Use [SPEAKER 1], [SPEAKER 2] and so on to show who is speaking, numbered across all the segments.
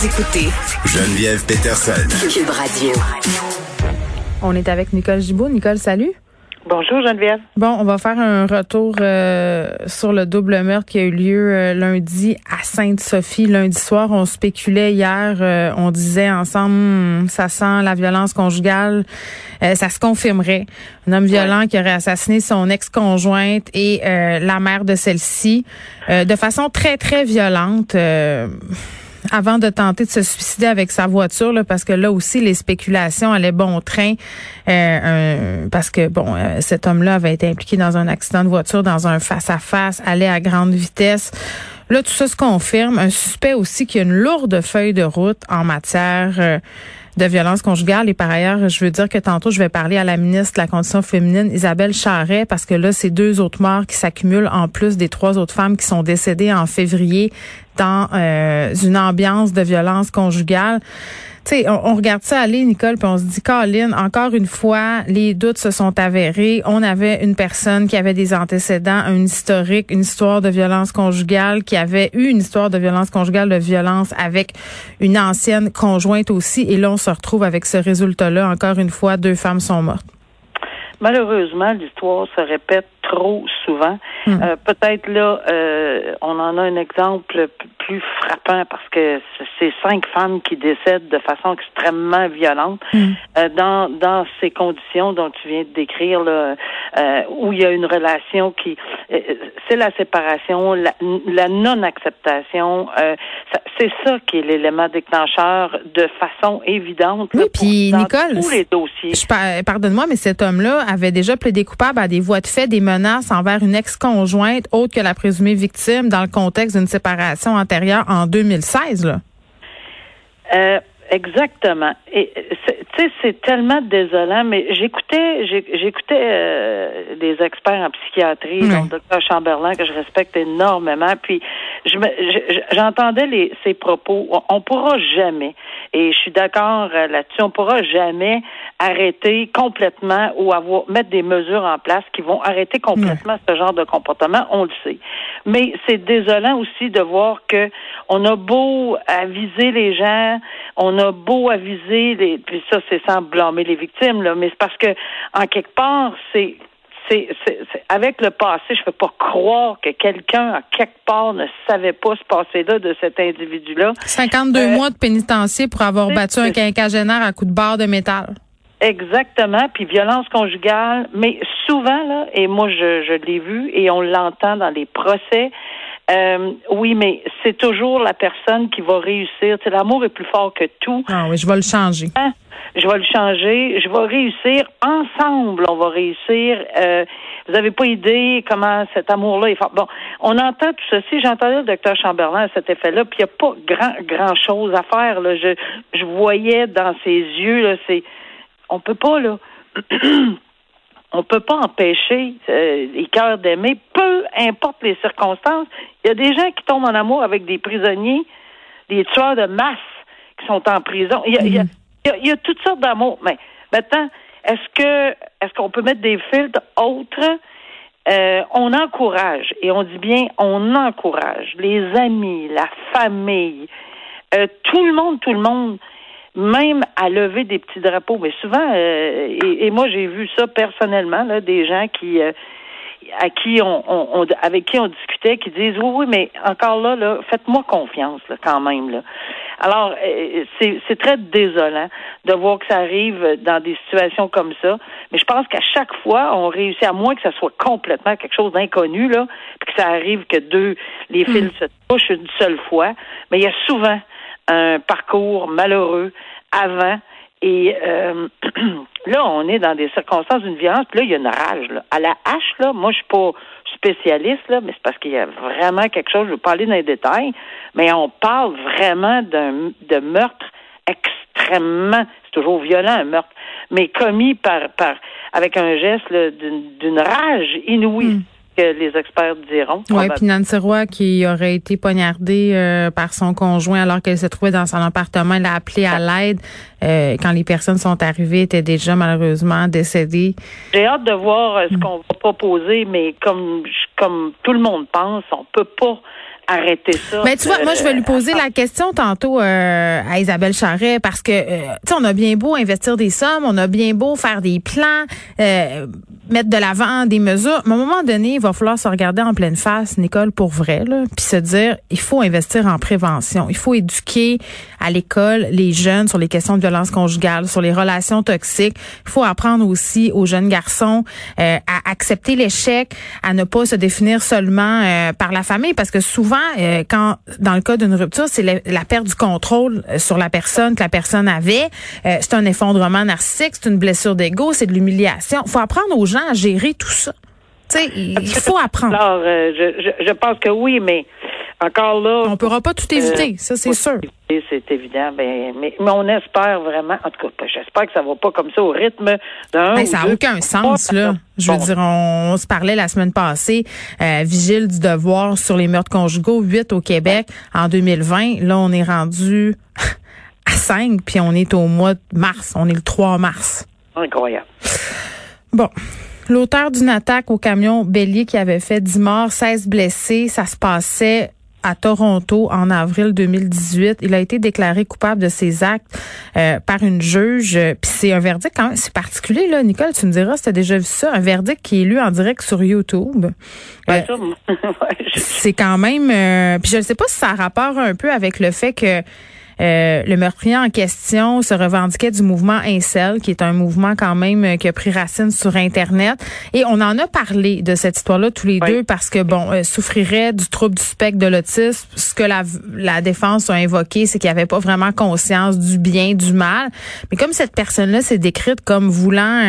[SPEAKER 1] Vous écoutez
[SPEAKER 2] Geneviève Peterson.
[SPEAKER 1] Cube Radio.
[SPEAKER 3] On est avec Nicole Gibault. Nicole, salut.
[SPEAKER 4] Bonjour Geneviève.
[SPEAKER 3] Bon, on va faire un retour euh, sur le double meurtre qui a eu lieu euh, lundi à Sainte-Sophie. Lundi soir, on spéculait hier, euh, on disait ensemble, hmm, ça sent la violence conjugale, ça se confirmerait. Un homme violent qui aurait assassiné son ex-conjointe et la mère de celle-ci de façon très, très violente avant de tenter de se suicider avec sa voiture, là, parce que là aussi, les spéculations allaient bon train, euh, parce que, bon, euh, cet homme-là avait été impliqué dans un accident de voiture, dans un face-à-face, allait à grande vitesse. Là, tout ça se confirme. Un suspect aussi qui a une lourde feuille de route en matière euh, de violence conjugale. Et par ailleurs, je veux dire que tantôt, je vais parler à la ministre de la Condition féminine, Isabelle Charret, parce que là, c'est deux autres morts qui s'accumulent en plus des trois autres femmes qui sont décédées en février dans euh, une ambiance de violence conjugale. Tu on, regarde ça aller, Nicole, puis on se dit, Colin, encore une fois, les doutes se sont avérés. On avait une personne qui avait des antécédents, un historique, une histoire de violence conjugale, qui avait eu une histoire de violence conjugale, de violence avec une ancienne conjointe aussi. Et là, on se retrouve avec ce résultat-là. Encore une fois, deux femmes sont mortes.
[SPEAKER 4] Malheureusement, l'histoire se répète trop souvent. Hmm. Euh, peut-être là, euh, on en a un exemple plus frappant parce que c'est cinq femmes qui décèdent de façon extrêmement violente hmm. euh, dans dans ces conditions dont tu viens de décrire là, où il y a une relation qui c'est la séparation, la, la non-acceptation. c'est ça qui est l'élément déclencheur de façon évidente.
[SPEAKER 3] Oui, puis Nicole,
[SPEAKER 4] tous les dossiers.
[SPEAKER 3] Pardonne-moi, mais cet homme-là avait déjà plaidé coupable à des voies de fait, des menaces envers une ex-conjointe autre que la présumée victime dans le contexte d'une séparation antérieure en 2016. Là.
[SPEAKER 4] Euh, Exactement. Et tu sais, c'est tellement désolant, mais j'écoutais, j'écoutais euh, des experts en psychiatrie, dont le docteur Chamberlain que je respecte énormément. Puis je j'entendais les ses propos. On, pourra jamais, et je suis d'accord euh, là-dessus, on pourra jamais arrêter complètement ou avoir mettre des mesures en place qui vont arrêter complètement ce genre de comportement. On le sait. Mais c'est désolant aussi de voir que on a beau aviser les gens, on a beau aviser, les, puis ça, c'est sans blâmer les victimes, là, mais c'est parce que, en quelque part, c'est c'est, avec le passé, je ne peux pas croire que quelqu'un, à quelque part, ne savait pas ce passé-là de cet individu-là.
[SPEAKER 3] 52 euh, mois de pénitencier pour avoir battu un quinquagénaire à coup de barre de métal.
[SPEAKER 4] Exactement, puis violence conjugale, mais souvent, là, et moi je, je l'ai vu et on l'entend dans les procès, euh, oui, mais c'est toujours la personne qui va réussir. Tu l'amour est plus fort que tout.
[SPEAKER 3] Ah oui, je vais le changer.
[SPEAKER 4] Hein? Je vais le changer. Je vais réussir. Ensemble, on va réussir. Euh, vous n'avez pas idée comment cet amour-là est fort. Bon, on entend tout ceci. J'entendais le docteur Chamberlain à cet effet-là, puis il n'y a pas grand, grand chose à faire. Là. Je, je voyais dans ses yeux, là, c'est. On peut pas, là. on peut pas empêcher euh, les cœurs d'aimer, peu importe les circonstances. Il y a des gens qui tombent en amour avec des prisonniers, des tueurs de masse qui sont en prison. Il y a, il y a, toutes sortes d'amour. Mais maintenant, est-ce que est-ce qu'on peut mettre des filtres autres? Euh, on encourage, et on dit bien on encourage les amis, la famille, euh, tout le monde, tout le monde même à lever des petits drapeaux. Mais souvent, euh, et, moi j'ai vu ça personnellement, là, des gens qui euh, à qui on, on, avec qui on discutait, qui disent oui, oui, mais encore là, là, faites-moi confiance là, quand même. Là. Alors, euh, c'est très désolant de voir que ça arrive dans des situations comme ça. Mais je pense qu'à chaque fois, on réussit, à moins que ça soit complètement quelque chose d'inconnu, là, puis que ça arrive que deux, les fils hmm. se touchent une seule fois. Mais il y a souvent un parcours malheureux avant. Et euh, là, on est dans des circonstances d'une violence. Puis là, il y a une rage. À la hache, là, moi, je suis pas spécialiste, là, mais c'est parce qu'il y a vraiment quelque chose, je pas aller dans les détails, mais on parle vraiment d'un de meurtre extrêmement, c'est toujours violent un meurtre, mais commis par, par avec un geste d'une rage inouïe. Hmm que les experts diront.
[SPEAKER 3] Oui, puis Nancy Roy, qui aurait été poignardée euh, par son conjoint alors qu'elle se trouvait dans son appartement, elle a appelé à l'aide. Euh, quand les personnes sont arrivées, était déjà malheureusement décédée.
[SPEAKER 4] J'ai hâte de voir euh, ce mm. qu'on va proposer, mais comme comme tout le monde pense, on peut pas arrêter ça.
[SPEAKER 3] Mais tu vois, moi, je vais lui poser la question tantôt euh, à Isabelle Charret parce que, euh, tu sais, on a bien beau investir des sommes, on a bien beau faire des plans, euh, mettre de l'avant des mesures. Mais à un moment donné, il va falloir se regarder en pleine face, Nicole, pour vrai, là, puis se dire, il faut investir en prévention. Il faut éduquer à l'école les jeunes sur les questions de violence conjugale, sur les relations toxiques. Il faut apprendre aussi aux jeunes garçons à accepter l'échec, à ne pas se définir seulement par la famille, parce que souvent, euh, quand dans le cas d'une rupture, c'est la, perte du contrôle euh, sur la personne que la personne avait. Euh, c'est un effondrement narcissique, c'est une blessure d'ego, c'est de l'humiliation. Il faut apprendre aux gens à gérer tout ça. Tu sais, il faut apprendre.
[SPEAKER 4] Alors, je, je, je pense que oui, mais encore là.
[SPEAKER 3] On ne pourra pas tout éviter, ça c'est sûr.
[SPEAKER 4] C'est évident, ben, mais, mais, on espère vraiment. En tout cas, ben, j'espère que ça va pas comme ça au rythme d'un.
[SPEAKER 3] Ben, ça n'a aucun sens là. Je veux dire, on, se parlait la semaine passée, euh, vigile du devoir sur les meurtres conjugaux, 8 au Québec en 2020. Là, on est rendu à 5, puis on est au mois de mars. On est le 3 mars.
[SPEAKER 4] Incroyable.
[SPEAKER 3] Bon. L'auteur d'une attaque au camion bélier qui avait fait 10 morts, 16 blessés, ça se passait à Toronto en avril 2018. Il a été déclaré coupable de ses actes euh, par une juge. Puis c'est un verdict quand même, c'est particulier là, Nicole. Tu me diras, si tu as déjà vu ça, un verdict qui est lu en direct sur YouTube.
[SPEAKER 4] Euh,
[SPEAKER 3] c'est quand même. Euh, puis je ne sais pas si ça a rapport un peu avec le fait que euh, le meurtrier en question se revendiquait du mouvement Incel, qui est un mouvement quand même euh, qui a pris racine sur Internet. Et on en a parlé de cette histoire-là tous les deux parce que, bon, euh, souffrirait du trouble du spectre de l'autisme. Ce que la, la défense a invoqué, c'est qu'il n'y avait pas vraiment conscience du bien, du mal. Mais comme cette personne-là s'est décrite comme voulant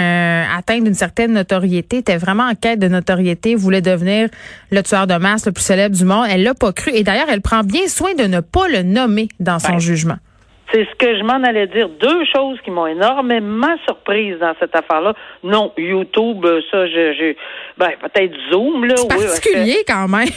[SPEAKER 3] atteindre une certaine notoriété, était vraiment en quête de notoriété, voulait devenir le tueur de masse le plus célèbre du monde, elle l'a pas cru. Et d'ailleurs, elle prend bien soin de ne pas le nommer dans son jugement.
[SPEAKER 4] C'est ce que je m'en allais dire. Deux choses qui m'ont énormément surprise dans cette affaire-là. Non, YouTube, ça, je, ben, peut-être Zoom, là.
[SPEAKER 3] C'est particulier quand même.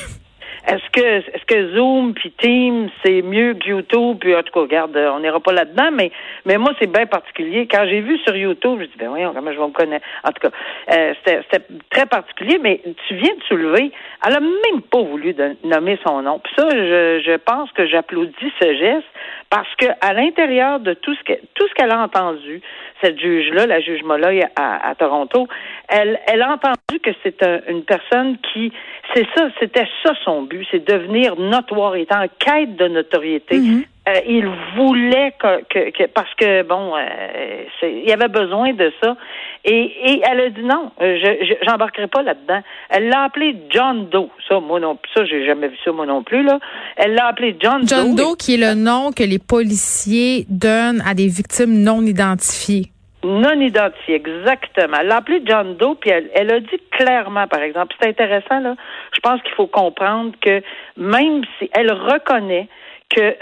[SPEAKER 4] Est-ce que est-ce que Zoom puis Teams c'est mieux que YouTube? Puis en tout cas regarde on n'ira pas là-dedans mais mais moi c'est bien particulier. Quand j'ai vu sur YouTube je dis ben voyons comment je vais me connaître? En tout cas euh, c'était très particulier mais tu viens de soulever elle a même pas voulu nommer son nom. Puis ça je, je pense que j'applaudis ce geste parce que à l'intérieur de tout ce que tout ce qu'elle a entendu, cette juge-là, la juge Molloy à, à, Toronto, elle, elle a entendu que c'est une personne qui, c'est ça, c'était ça son but, c'est devenir notoire, est en quête de notoriété. Mm-hmm. Euh, il voulait que, que, parce que bon, euh, il y avait besoin de ça. Et, et elle a dit non, euh, je j'embarquerai pas là-dedans. Elle l'a appelé John Doe. Ça, moi non, ça j'ai jamais vu ça moi non plus là. Elle l'a appelé John, Doe.
[SPEAKER 3] John Doe, qui est le nom que les policiers donnent à des victimes non identifiées.
[SPEAKER 4] Non identifiées, exactement. Elle l'a appelé John Doe, puis elle, elle a dit clairement, par exemple, c'est intéressant là. Je pense qu'il faut comprendre que même si elle reconnaît que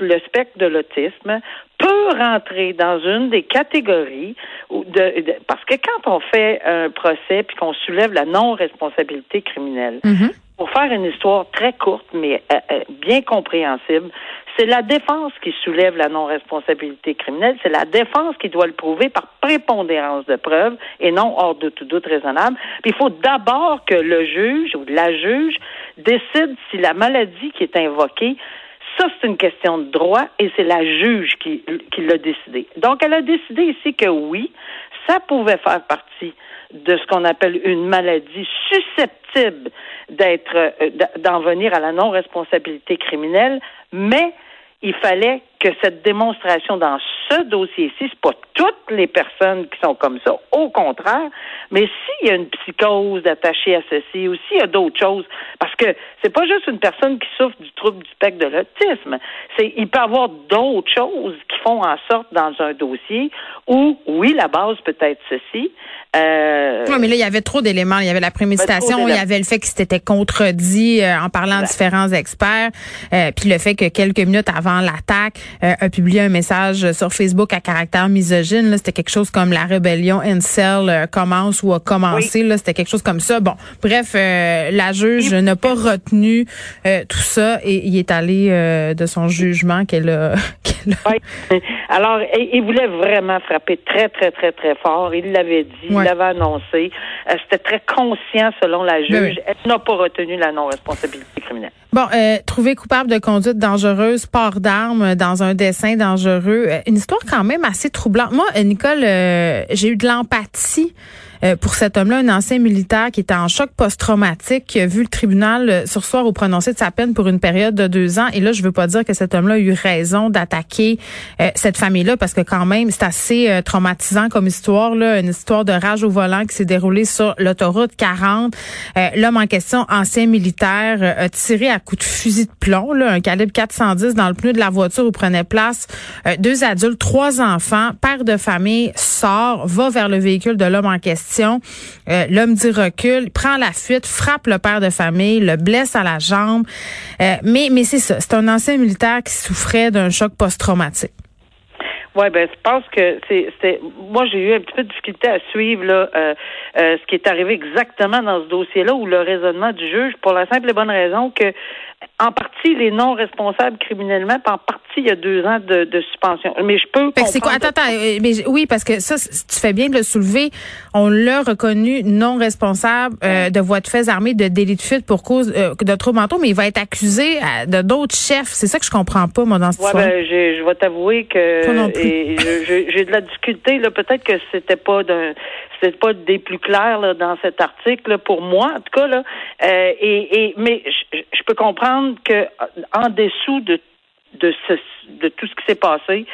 [SPEAKER 4] le spectre de l'autisme peut rentrer dans une des catégories de, parce que quand on fait un procès puis qu'on soulève la non-responsabilité criminelle, mm-hmm. Pour faire une histoire très courte mais euh, euh, bien compréhensible, c'est la défense qui soulève la non-responsabilité criminelle, c'est la défense qui doit le prouver par prépondérance de preuves et non hors de tout doute raisonnable. Puis il faut d'abord que le juge ou la juge décide si la maladie qui est invoquée ça, c'est une question de droit et c'est la juge qui, qui l'a décidé. Donc, elle a décidé ici que oui, ça pouvait faire partie de ce qu'on appelle une maladie susceptible d'être, euh, d'en venir à la non-responsabilité criminelle, mais il fallait que cette démonstration dans ce dossier-ci, c'est pas toutes les personnes qui sont comme ça, au contraire, mais s'il y a une psychose attachée à ceci, ou s'il y a d'autres choses, parce que c'est pas juste une personne qui souffre du trouble du spectre de l'autisme, c'est il peut y avoir d'autres choses qui font en sorte dans un dossier où, oui, la base peut être ceci,
[SPEAKER 3] euh, oui, mais là, il y avait trop d'éléments. Il y avait la préméditation, il y avait le fait qu'il s'était contredit euh, en parlant à différents experts, euh, puis le fait que quelques minutes avant l'attaque, euh, a publié un message sur Facebook à caractère misogyne. C'était quelque chose comme la rébellion Incel commence ou a commencé. C'était quelque chose comme ça. Bon, bref, la juge n'a pas retenu tout ça et il est allé de son jugement qu'elle a,
[SPEAKER 4] oui. Alors, il voulait vraiment frapper très, très, très, très fort. Il l'avait dit, il l'avait annoncé. Euh, c'était très conscient selon la juge. Elle n'a pas retenu la non-responsabilité criminelle.
[SPEAKER 3] Bon, euh, trouvé coupable de conduite dangereuse, port d'armes dans un dessin dangereux. Euh, une histoire quand même assez troublante. Moi, Nicole, j'ai eu de l'empathie euh, pour cet homme-là, un ancien militaire qui était en choc post-traumatique, vu le tribunal euh, sursoir au prononcé de sa peine pour une période de deux ans. Et là, je veux pas dire que cet homme-là a eu raison d'attaquer euh, cette famille-là, parce que quand même, c'est assez traumatisant comme histoire, là, une histoire de rage au volant qui s'est déroulée sur l'autoroute 40. L'homme en question, ancien militaire, a tiré à coups de fusil de plomb, là, un calibre 410 dans le pneu de la voiture où prenait place deux adultes, trois enfants, père de famille, sort, va vers le véhicule de l'homme en question euh, l'homme dit recul, prend la fuite, frappe le père de famille, le blesse à la jambe. Euh, mais mais c'est ça, c'est un ancien militaire qui souffrait d'un choc post-traumatique.
[SPEAKER 4] Oui, ben je pense que c'est moi j'ai eu un petit peu de difficulté à suivre là euh, ce qui est arrivé exactement dans ce dossier-là ou le raisonnement du juge pour la simple et bonne raison que en partie, il est non responsable criminellement, puis en partie, il y a deux ans de, de suspension. Mais je peux.
[SPEAKER 3] c'est quoi? Attends, attends. Euh, mais, oui, parce que ça, tu fais bien de le soulever. On l'a reconnu non responsable euh, de voie de fait armée de délit de fuite pour cause euh, de troubles mentaux, mais il va être accusé de d'autres chefs. C'est ça que je comprends pas, moi, dans cette
[SPEAKER 4] ouais, Ben, je, je vais t'avouer que j'ai de la difficulté. Là, peut-être que c'était pas d'un c'est pas des plus clairs là, dans cet article pour moi en tout cas là. Euh, et, et mais je, je peux comprendre que en dessous de de, ce, de tout ce qui s'est passé,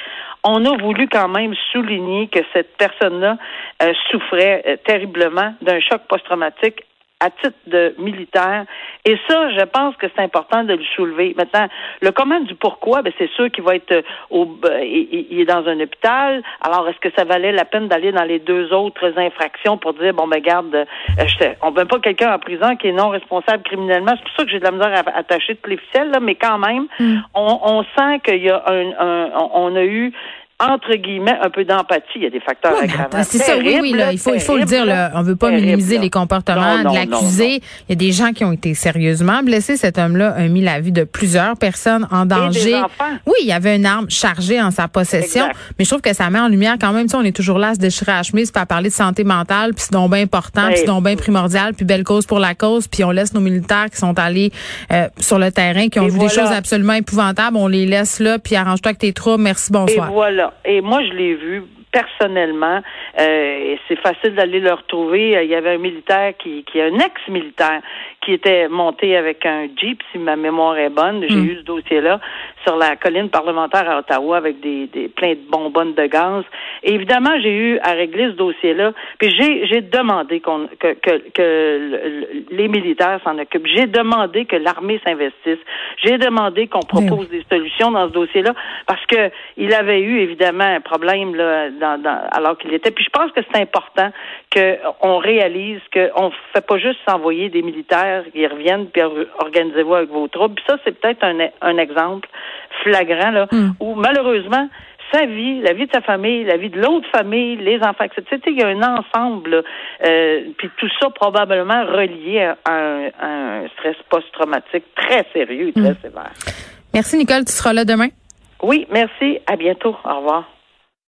[SPEAKER 4] on a voulu quand même souligner que cette personne-là euh, souffrait euh, terriblement d'un choc post-traumatique à titre de militaire. Et ça, je pense que c'est important de le soulever. Maintenant, le comment du pourquoi, ben c'est sûr qu'il va être euh, au, ben, il, est dans un hôpital. Alors, est-ce que ça valait la peine d'aller dans les deux autres infractions pour dire, bon, ben, garde, euh, on veut pas quelqu'un en prison qui est non responsable criminellement. C'est pour ça que j'ai de la misère à attacher toutes les ficelles, là, mais quand même, mm. on, on, sent qu'il y a un, un, on a eu entre guillemets, un peu d'empathie. Il y a des facteurs aggravants.
[SPEAKER 3] C'est ça, oui, oui, là, il faut, il faut le dire, là. On veut pas minimiser les comportements de l'accusé. Il y a des gens qui ont été sérieusement blessés. Cet homme-là a mis la vie de plusieurs personnes en danger. Oui, il y avait une arme chargée en sa possession. Mais je trouve que ça met en lumière quand même, on est toujours là à se déchirer à la chemise, puis à parler de santé mentale, puis c'est donc bien important, puis c'est donc bien primordial, puis belle cause pour la cause, puis on laisse nos militaires qui sont allés euh, sur le terrain, qui ont vu des choses absolument épouvantables, on les laisse là, puis arrange-toi avec tes troubles, merci, bonsoir.
[SPEAKER 4] Et voilà. Et moi, je l'ai vu personnellement. Euh, c'est facile d'aller le retrouver. Il y avait un militaire qui, qui est un ex-militaire qui était monté avec un Jeep, si ma mémoire est bonne. J'ai hmm. eu ce dossier-là sur la colline parlementaire à Ottawa avec des, des plein de bonbonnes de gaz. Et évidemment, j'ai eu à régler ce dossier-là. Puis j'ai, j'ai demandé qu'on, que, que, que les militaires s'en occupent. J'ai demandé que l'armée s'investisse. J'ai demandé qu'on ben propose des solutions dans ce dossier-là parce que il avait eu évidemment un problème là, dans, dans, alors qu'il était. Puis je pense que c'est important qu'on réalise qu'on fait pas juste s'envoyer des militaires qui reviennent puis organisez-vous avec vos troupes. Puis ça, c'est peut-être un, un exemple flagrant là hmm. où malheureusement sa vie, la vie de sa famille, la vie de l'autre famille, les enfants, etc. Il y a un ensemble, euh, puis tout ça probablement relié à un, un stress post-traumatique très sérieux et très hmm. sévère.
[SPEAKER 3] Merci Nicole, tu seras là demain?
[SPEAKER 4] Oui, merci. À bientôt. Au revoir.